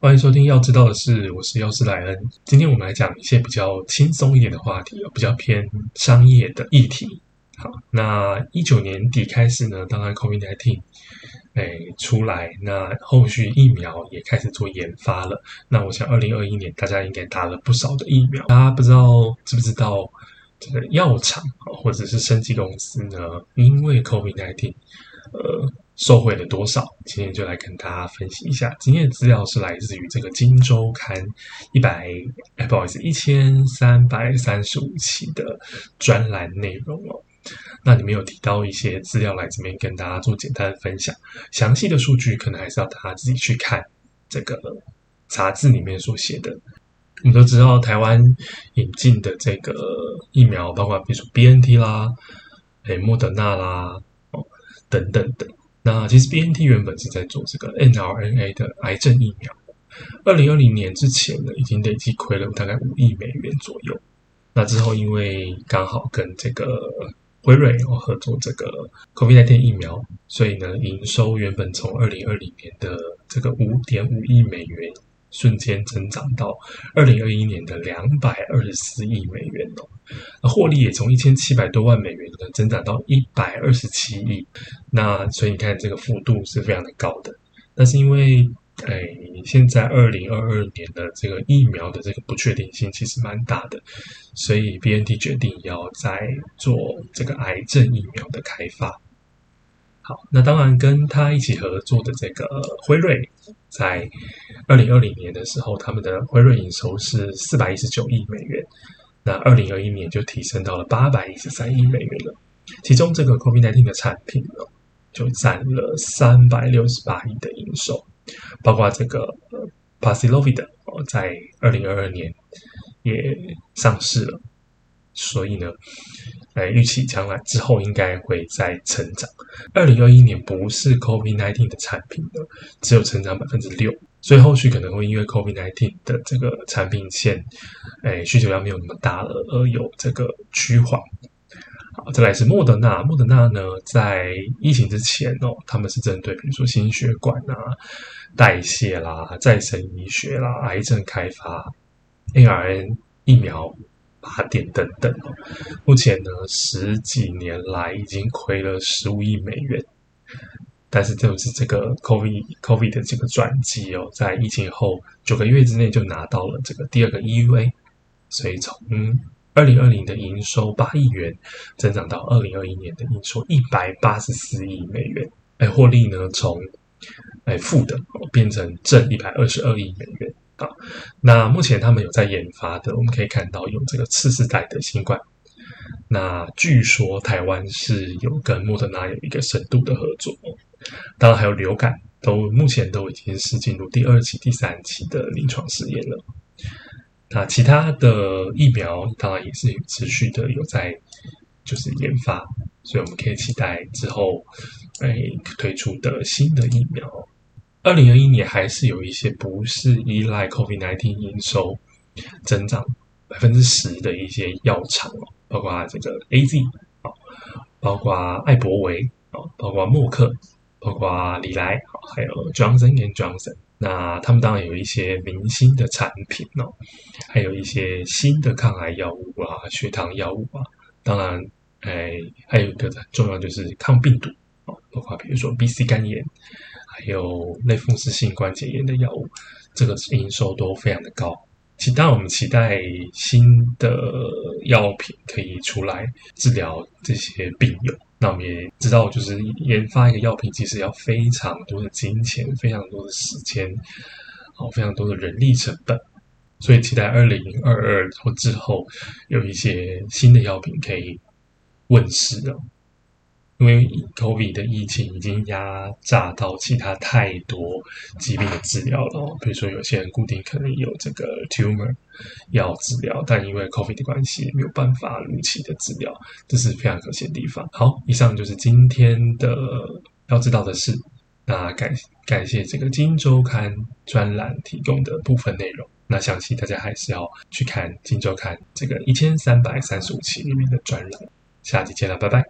欢迎收听。要知道的事，我是药师莱恩。今天我们来讲一些比较轻松一点的话题，比较偏商业的议题。好，那一九年底开始呢，当然 COVID-19 哎出来，那后续疫苗也开始做研发了。那我想，二零二一年大家应该打了不少的疫苗。大家不知道知不知道，这个药厂或者是生技公司呢，因为 COVID-19 呃。受惠了多少？今天就来跟大家分析一下。今天的资料是来自于这个《金周刊》一百，哎，不好意思，一千三百三十五期的专栏内容哦。那里面有提到一些资料，来这边跟大家做简单的分享。详细的数据可能还是要大家自己去看这个杂志里面所写的。我们都知道，台湾引进的这个疫苗，包括比如说 B N T 啦，哎，莫德纳啦，哦，等等等。那其实 B N T 原本是在做这个 n R N A 的癌症疫苗，二零二零年之前呢，已经累计亏了大概五亿美元左右。那之后因为刚好跟这个辉瑞合作这个 COVID-19 疫苗，所以呢，营收原本从二零二零年的这个五点五亿美元。瞬间增长到二零二一年的两百二十四亿美元哦，那获利也从一千七百多万美元呢增长到一百二十七亿，那所以你看这个幅度是非常的高的。那是因为，哎，现在二零二二年的这个疫苗的这个不确定性其实蛮大的，所以 B N T 决定要在做这个癌症疫苗的开发。好，那当然跟他一起合作的这个辉瑞，在二零二零年的时候，他们的辉瑞营收是四百一十九亿美元，那二零二一年就提升到了八百一十三亿美元了。其中这个 COVID-19 的产品呢，就占了三百六十八亿的营收，包括这个 p a x l o v i d 哦，在二零二二年也上市了。所以呢，来预期将来之后应该会再成长。二零二一年不是 COVID nineteen 的产品的，只有成长百分之六，所以后续可能会因为 COVID nineteen 的这个产品线，哎，需求量没有那么大了，而有这个趋缓。好，再来是莫德纳，莫德纳呢，在疫情之前哦，他们是针对比如说心血管啊、代谢啦、再生医学啦、癌症开发、ARN 疫苗。八点等等哦，目前呢十几年来已经亏了十五亿美元，但是就是这个 COVID COVID 的这个转机哦，在疫情后九个月之内就拿到了这个第二个 EUA，所以从二零二零的营收八亿元增长到二零二一年的营收一百八十四亿美元，哎，获利呢从哎负的变成正一百二十二亿美元。好，那目前他们有在研发的，我们可以看到有这个次世代的新冠。那据说台湾是有跟莫德纳有一个深度的合作，当然还有流感，都目前都已经是进入第二期、第三期的临床试验了。那其他的疫苗当然也是持续的有在就是研发，所以我们可以期待之后哎推出的新的疫苗。二零二一年还是有一些不是依赖 COVID-19 营收增长百分之十的一些药厂哦，包括这个 AZ 啊，包括艾伯维啊，包括默克，包括李来，还有 Johnson and Johnson。那他们当然有一些明星的产品哦，还有一些新的抗癌药物啊，血糖药物啊。当然，哎，还有一个很重要就是抗病毒，包括比如说 BC 肝炎。还有类风湿性关节炎的药物，这个营收都非常的高。其当然，我们期待新的药品可以出来治疗这些病友。那我们也知道，就是研发一个药品，其实要非常多的金钱、非常多的时间，好，非常多的人力成本。所以，期待二零二二或之后有一些新的药品可以问世了。因为 COVID 的疫情已经压榨到其他太多疾病的治疗了，比如说有些人固定可能有这个 tumor 要治疗，但因为 COVID 的关系没有办法如期的治疗，这是非常可惜的地方。好，以上就是今天的要知道的事。那感感谢这个《金周刊》专栏提供的部分内容。那详细大家还是要去看《金周刊》这个一千三百三十五期里面的专栏。下期见了，拜拜。